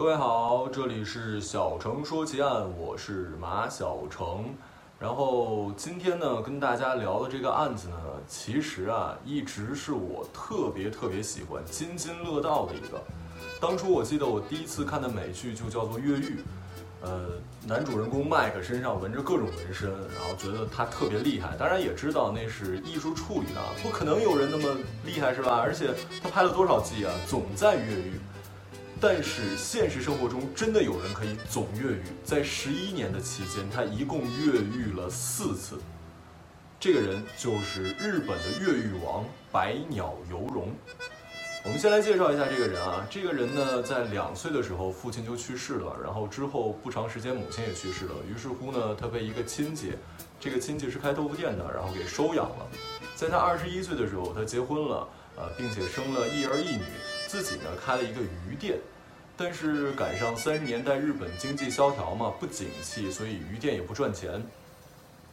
各位好，这里是小程说奇案，我是马小程。然后今天呢，跟大家聊的这个案子呢，其实啊，一直是我特别特别喜欢、津津乐道的一个。当初我记得我第一次看的美剧就叫做《越狱》，呃，男主人公麦克身上纹着各种纹身，然后觉得他特别厉害。当然也知道那是艺术处理的，不可能有人那么厉害是吧？而且他拍了多少季啊，总在越狱。但是现实生活中真的有人可以总越狱，在十一年的期间，他一共越狱了四次。这个人就是日本的越狱王百鸟游荣。我们先来介绍一下这个人啊，这个人呢，在两岁的时候父亲就去世了，然后之后不长时间母亲也去世了，于是乎呢，他被一个亲戚，这个亲戚是开豆腐店的，然后给收养了。在他二十一岁的时候，他结婚了，呃，并且生了一儿一女。自己呢开了一个鱼店，但是赶上三十年代日本经济萧条嘛，不景气，所以鱼店也不赚钱。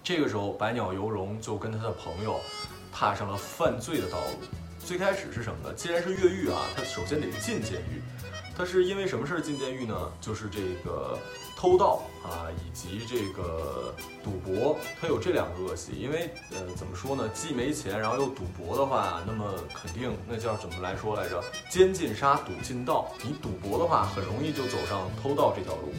这个时候，百鸟游荣就跟他的朋友踏上了犯罪的道路。最开始是什么呢？既然是越狱啊，他首先得进监狱。他是因为什么事儿进监狱呢？就是这个偷盗啊，以及这个赌博，他有这两个恶习。因为呃，怎么说呢？既没钱，然后又赌博的话，那么肯定那叫怎么来说来着？奸进杀，赌进盗。你赌博的话，很容易就走上偷盗这条路。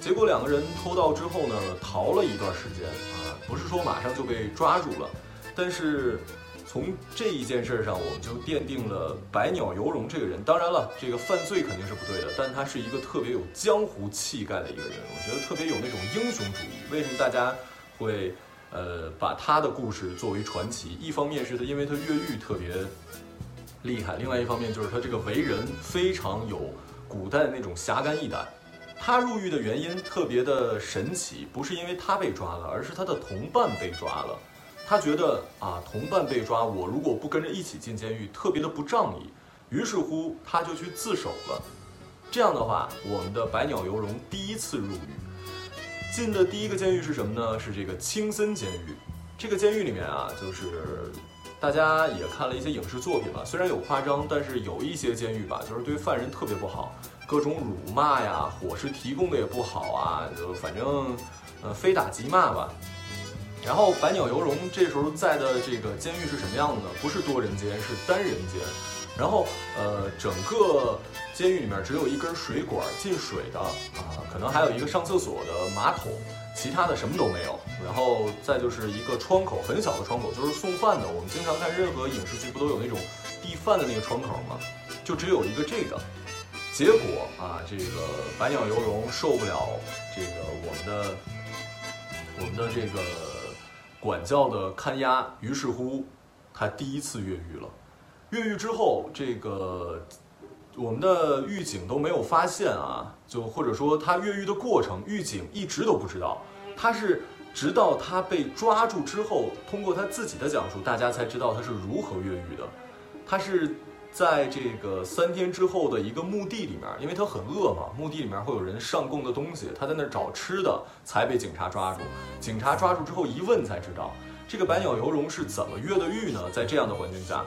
结果两个人偷盗之后呢，逃了一段时间啊，不是说马上就被抓住了，但是。从这一件事上，我们就奠定了百鸟游龙这个人。当然了，这个犯罪肯定是不对的，但他是一个特别有江湖气概的一个人，我觉得特别有那种英雄主义。为什么大家会呃把他的故事作为传奇？一方面是他因为他越狱特别厉害，另外一方面就是他这个为人非常有古代那种侠肝义胆。他入狱的原因特别的神奇，不是因为他被抓了，而是他的同伴被抓了。他觉得啊，同伴被抓，我如果不跟着一起进监狱，特别的不仗义。于是乎，他就去自首了。这样的话，我们的百鸟游荣第一次入狱，进的第一个监狱是什么呢？是这个青森监狱。这个监狱里面啊，就是大家也看了一些影视作品吧，虽然有夸张，但是有一些监狱吧，就是对犯人特别不好，各种辱骂呀，伙食提供的也不好啊，就反正呃非打即骂吧。然后百鸟游荣这时候在的这个监狱是什么样的呢？不是多人间，是单人间。然后呃，整个监狱里面只有一根水管进水的啊，可能还有一个上厕所的马桶，其他的什么都没有。然后再就是一个窗口，很小的窗口，就是送饭的。我们经常看任何影视剧，不都有那种递饭的那个窗口吗？就只有一个这个。结果啊，这个百鸟游荣受不了这个我们的我们的这个。管教的看押，于是乎，他第一次越狱了。越狱之后，这个我们的狱警都没有发现啊，就或者说他越狱的过程，狱警一直都不知道。他是直到他被抓住之后，通过他自己的讲述，大家才知道他是如何越狱的。他是。在这个三天之后的一个墓地里面，因为他很饿嘛，墓地里面会有人上供的东西，他在那儿找吃的，才被警察抓住。警察抓住之后一问才知道，这个百鸟游荣是怎么越的狱呢？在这样的环境下，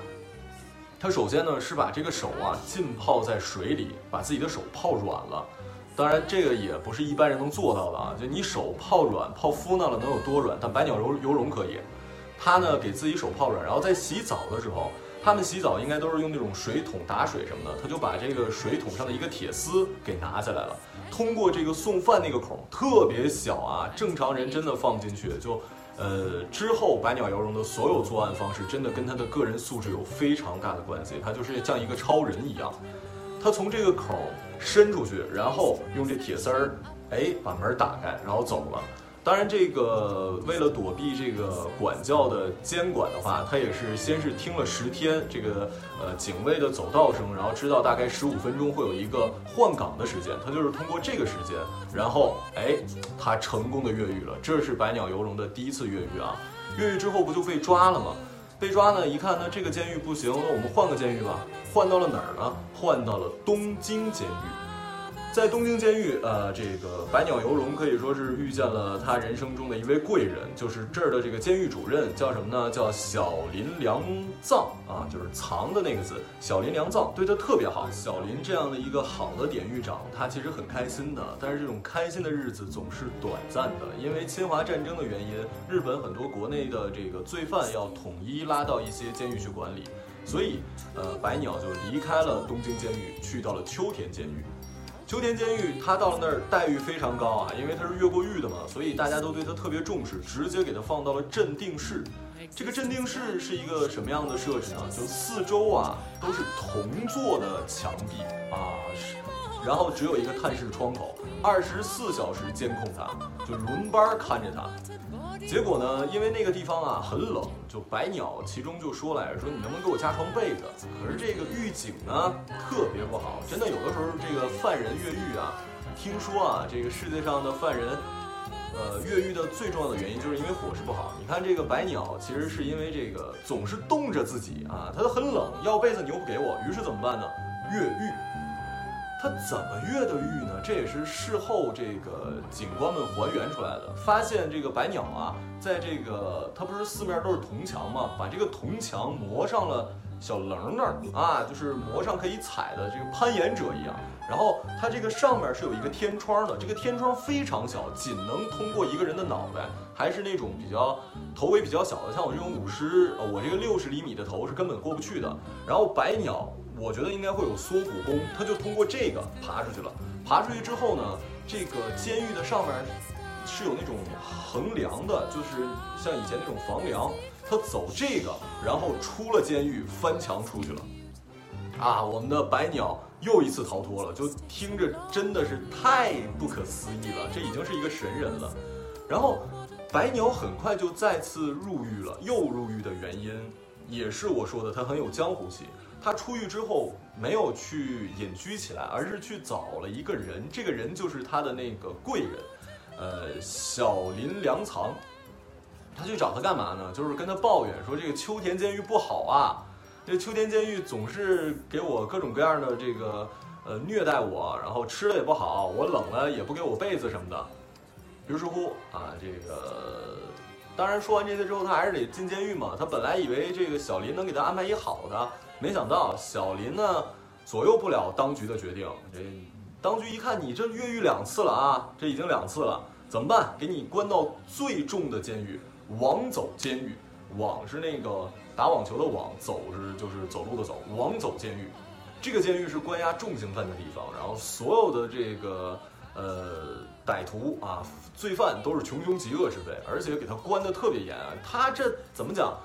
他首先呢是把这个手啊浸泡在水里，把自己的手泡软了。当然这个也不是一般人能做到的啊，就你手泡软泡敷那了能有多软？但百鸟游游荣可以，他呢给自己手泡软，然后在洗澡的时候。他们洗澡应该都是用那种水桶打水什么的，他就把这个水桶上的一个铁丝给拿下来了，通过这个送饭那个孔，特别小啊，正常人真的放不进去。就，呃，之后百鸟游龙的所有作案方式，真的跟他的个人素质有非常大的关系，他就是像一个超人一样，他从这个孔伸出去，然后用这铁丝儿，哎，把门打开，然后走了。当然，这个为了躲避这个管教的监管的话，他也是先是听了十天这个呃警卫的走道声，然后知道大概十五分钟会有一个换岗的时间，他就是通过这个时间，然后哎，他成功的越狱了。这是百鸟游龙的第一次越狱啊！越狱之后不就被抓了吗？被抓呢，一看呢这个监狱不行，那我们换个监狱吧。换到了哪儿呢？换到了东京监狱。在东京监狱，呃，这个百鸟游龙可以说是遇见了他人生中的一位贵人，就是这儿的这个监狱主任叫什么呢？叫小林良藏啊，就是藏的那个字，小林良藏对他特别好。小林这样的一个好的典狱长，他其实很开心的，但是这种开心的日子总是短暂的，因为侵华战争的原因，日本很多国内的这个罪犯要统一拉到一些监狱去管理，所以，呃，百鸟就离开了东京监狱，去到了秋田监狱。秋田监狱，他到了那儿待遇非常高啊，因为他是越过狱的嘛，所以大家都对他特别重视，直接给他放到了镇定室。这个镇定室是一个什么样的设置呢？就四周啊都是铜做的墙壁啊，然后只有一个探视窗口，二十四小时监控他，就轮班看着他。结果呢？因为那个地方啊很冷，就白鸟其中就说来着，说你能不能给我加床被子？可是这个狱警呢特别不好，真的有的时候这个犯人越狱啊，听说啊这个世界上的犯人，呃越狱的最重要的原因就是因为伙食不好。你看这个白鸟其实是因为这个总是冻着自己啊，他都很冷，要被子你又不给我，于是怎么办呢？越狱。他怎么越的狱呢？这也是事后这个警官们还原出来的。发现这个白鸟啊，在这个它不是四面都是铜墙吗？把这个铜墙磨上了小棱棱啊，就是磨上可以踩的这个攀岩者一样。然后它这个上面是有一个天窗的，这个天窗非常小，仅能通过一个人的脑袋，还是那种比较头围比较小的，像我这种五十，我这个六十厘米的头是根本过不去的。然后白鸟。我觉得应该会有缩骨功，他就通过这个爬出去了。爬出去之后呢，这个监狱的上面是有那种横梁的，就是像以前那种房梁。他走这个，然后出了监狱，翻墙出去了。啊，我们的白鸟又一次逃脱了，就听着真的是太不可思议了，这已经是一个神人了。然后白鸟很快就再次入狱了，又入狱的原因也是我说的，他很有江湖气。他出狱之后没有去隐居起来，而是去找了一个人，这个人就是他的那个贵人，呃，小林良藏。他去找他干嘛呢？就是跟他抱怨说这个秋田监狱不好啊，这秋田监狱总是给我各种各样的这个呃虐待我，然后吃的也不好，我冷了也不给我被子什么的。于是乎啊，这个当然说完这些之后，他还是得进监狱嘛。他本来以为这个小林能给他安排一好的。没想到小林呢左右不了当局的决定。这当局一看你这越狱两次了啊，这已经两次了，怎么办？给你关到最重的监狱——网走监狱。网是那个打网球的网，走是就是走路的走。网走监狱，这个监狱是关押重刑犯的地方，然后所有的这个呃歹徒啊罪犯都是穷凶极恶之辈，而且给他关的特别严啊。他这怎么讲？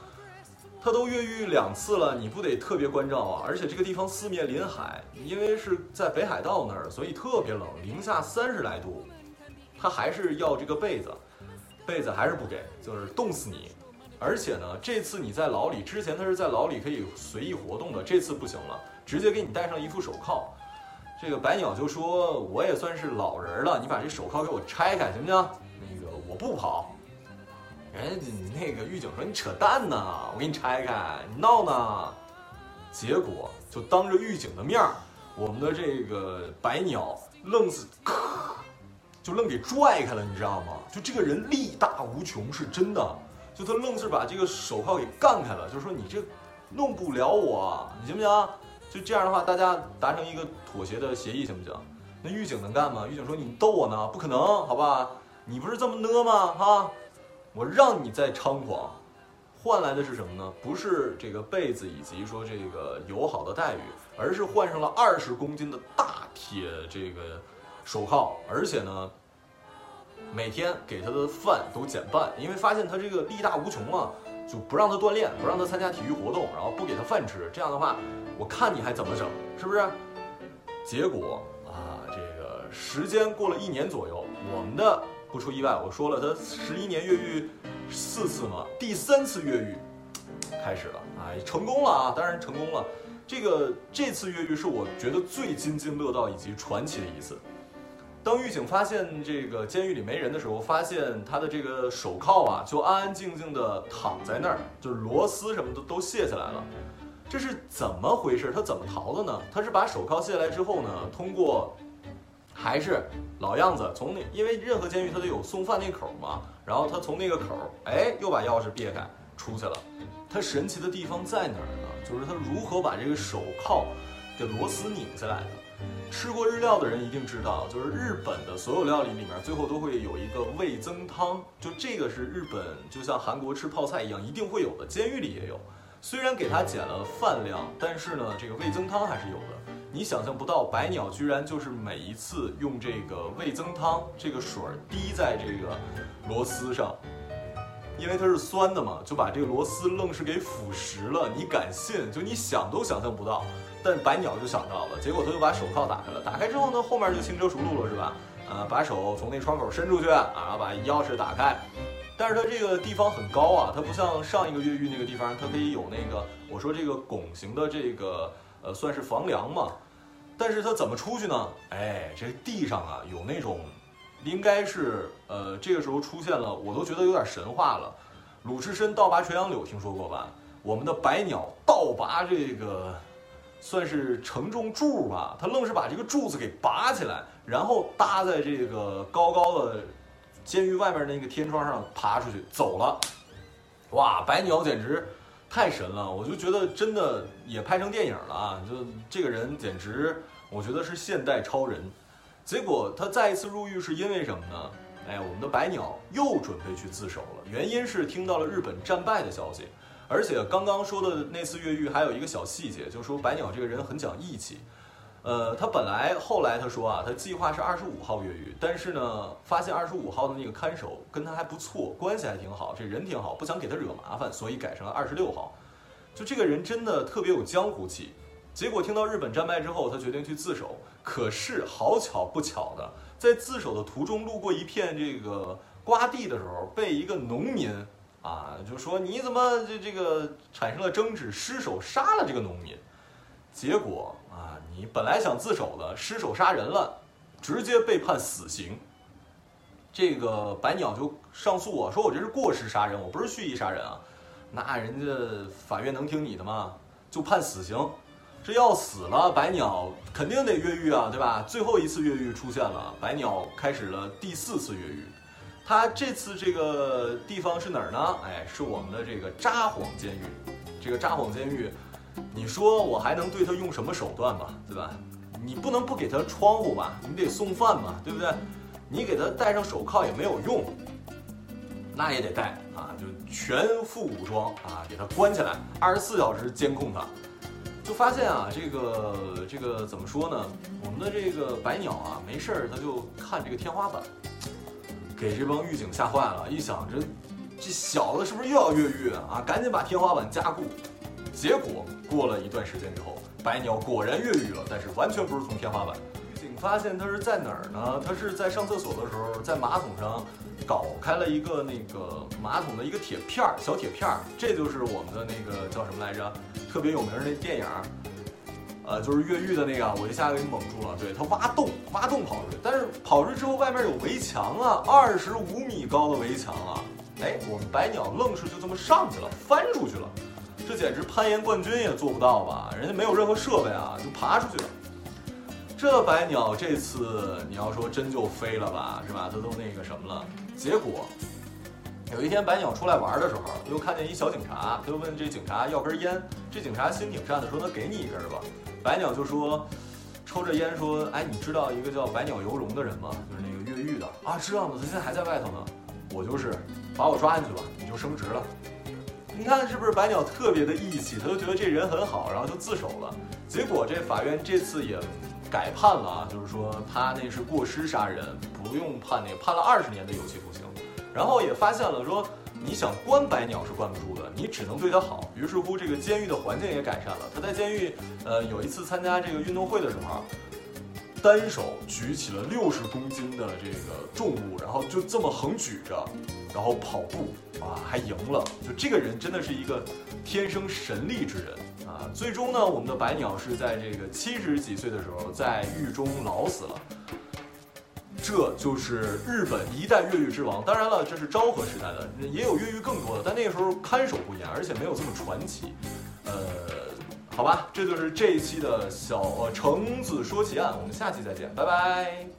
他都越狱两次了，你不得特别关照啊？而且这个地方四面临海，因为是在北海道那儿，所以特别冷，零下三十来度。他还是要这个被子，被子还是不给，就是冻死你。而且呢，这次你在牢里，之前他是在牢里可以随意活动的，这次不行了，直接给你戴上一副手铐。这个白鸟就说：“我也算是老人了，你把这手铐给我拆开，行不行？那个我不跑。”人家那个狱警说：“你扯淡呢，我给你拆开，你闹呢。”结果就当着狱警的面儿，我们的这个白鸟愣是，就愣给拽开了，你知道吗？就这个人力大无穷，是真的。就他愣是把这个手铐给干开了，就说：“你这弄不了我，你行不行？”就这样的话，大家达成一个妥协的协议，行不行？那狱警能干吗？狱警说：“你逗我呢？不可能，好吧？你不是这么呢吗？哈？”我让你再猖狂，换来的是什么呢？不是这个被子以及说这个友好的待遇，而是换上了二十公斤的大铁这个手铐，而且呢，每天给他的饭都减半，因为发现他这个力大无穷啊，就不让他锻炼，不让他参加体育活动，然后不给他饭吃。这样的话，我看你还怎么整，是不是？结果啊，这个时间过了一年左右，我们的。不出意外，我说了，他十一年越狱四次嘛，第三次越狱开始了，哎，成功了啊！当然成功了。这个这次越狱是我觉得最津津乐道以及传奇的一次。当狱警发现这个监狱里没人的时候，发现他的这个手铐啊，就安安静静的躺在那儿，就是螺丝什么的都卸下来了。这是怎么回事？他怎么逃的呢？他是把手铐卸下来之后呢，通过。还是老样子，从那因为任何监狱它都有送饭那口嘛，然后他从那个口，哎，又把钥匙别开出去了。他神奇的地方在哪儿呢？就是他如何把这个手铐的螺丝拧下来的。吃过日料的人一定知道，就是日本的所有料理里面，最后都会有一个味增汤，就这个是日本就像韩国吃泡菜一样，一定会有的。监狱里也有，虽然给他减了饭量，但是呢，这个味增汤还是有的。你想象不到，白鸟居然就是每一次用这个味增汤这个水儿滴在这个螺丝上，因为它是酸的嘛，就把这个螺丝愣是给腐蚀了。你敢信？就你想都想象不到。但白鸟就想到了，结果他就把手铐打开了。打开之后呢，后面就轻车熟路了，是吧？呃，把手从那窗口伸出去，啊，然后把钥匙打开。但是它这个地方很高啊，它不像上一个越狱那个地方，它可以有那个我说这个拱形的这个。呃，算是房梁嘛，但是他怎么出去呢？哎，这地上啊有那种，应该是呃这个时候出现了，我都觉得有点神话了。鲁智深倒拔垂杨柳听说过吧？我们的白鸟倒拔这个，算是承重柱吧，他愣是把这个柱子给拔起来，然后搭在这个高高的监狱外面那个天窗上爬出去走了。哇，白鸟简直！太神了，我就觉得真的也拍成电影了啊！就这个人简直，我觉得是现代超人。结果他再一次入狱是因为什么呢？哎，我们的白鸟又准备去自首了，原因是听到了日本战败的消息。而且刚刚说的那次越狱还有一个小细节，就是说白鸟这个人很讲义气。呃，他本来后来他说啊，他计划是二十五号越狱，但是呢，发现二十五号的那个看守跟他还不错，关系还挺好，这人挺好，不想给他惹麻烦，所以改成了二十六号。就这个人真的特别有江湖气。结果听到日本战败之后，他决定去自首。可是好巧不巧的，在自首的途中路过一片这个瓜地的时候，被一个农民啊，就说你怎么这这个产生了争执，失手杀了这个农民。结果啊，你本来想自首的，失手杀人了，直接被判死刑。这个白鸟就上诉啊，说我这是过失杀人，我不是蓄意杀人啊。那人家法院能听你的吗？就判死刑。这要死了，白鸟肯定得越狱啊，对吧？最后一次越狱出现了，白鸟开始了第四次越狱。他这次这个地方是哪儿呢？哎，是我们的这个札幌监狱。这个札幌监狱。你说我还能对他用什么手段吧，对吧？你不能不给他窗户吧？你得送饭嘛，对不对？你给他戴上手铐也没有用，那也得戴啊，就全副武装啊，给他关起来，二十四小时监控他。就发现啊，这个这个怎么说呢？我们的这个白鸟啊，没事儿他就看这个天花板，给这帮狱警吓坏了，一想这这小子是不是又要越狱啊？赶紧把天花板加固。结果过了一段时间之后，白鸟果然越狱了，但是完全不是从天花板。狱警发现他是在哪儿呢？他是在上厕所的时候，在马桶上搞开了一个那个马桶的一个铁片儿，小铁片儿。这就是我们的那个叫什么来着？特别有名的那电影，呃，就是越狱的那个，我一下给你蒙住了。对他挖洞，挖洞跑出去，但是跑出去之后外面有围墙啊，二十五米高的围墙啊！哎，我们白鸟愣是就这么上去了，翻出去了。这简直攀岩冠军也做不到吧？人家没有任何设备啊，就爬出去了。这白鸟这次你要说真就飞了吧，是吧？它都那个什么了。结果有一天白鸟出来玩的时候，又看见一小警察，他就问这警察要根烟。这警察心挺善的，说那给你一根吧。白鸟就说，抽着烟说，哎，你知道一个叫白鸟游荣的人吗？就是那个越狱的啊，知道呢，他现在还在外头呢。我就是，把我抓进去吧，你就升职了。你看是不是白鸟特别的义气？他就觉得这人很好，然后就自首了。结果这法院这次也改判了啊，就是说他那是过失杀人，不用判那个，判了二十年的有期徒刑。然后也发现了说，你想关白鸟是关不住的，你只能对他好。于是乎，这个监狱的环境也改善了。他在监狱，呃，有一次参加这个运动会的时候，单手举起了六十公斤的这个重物，然后就这么横举着。然后跑步啊，还赢了！就这个人真的是一个天生神力之人啊！最终呢，我们的白鸟是在这个七十几岁的时候在狱中老死了。这就是日本一代越狱之王。当然了，这是昭和时代的，也有越狱更多的，但那个时候看守不严，而且没有这么传奇。呃，好吧，这就是这一期的小呃橙子说奇案，我们下期再见，拜拜。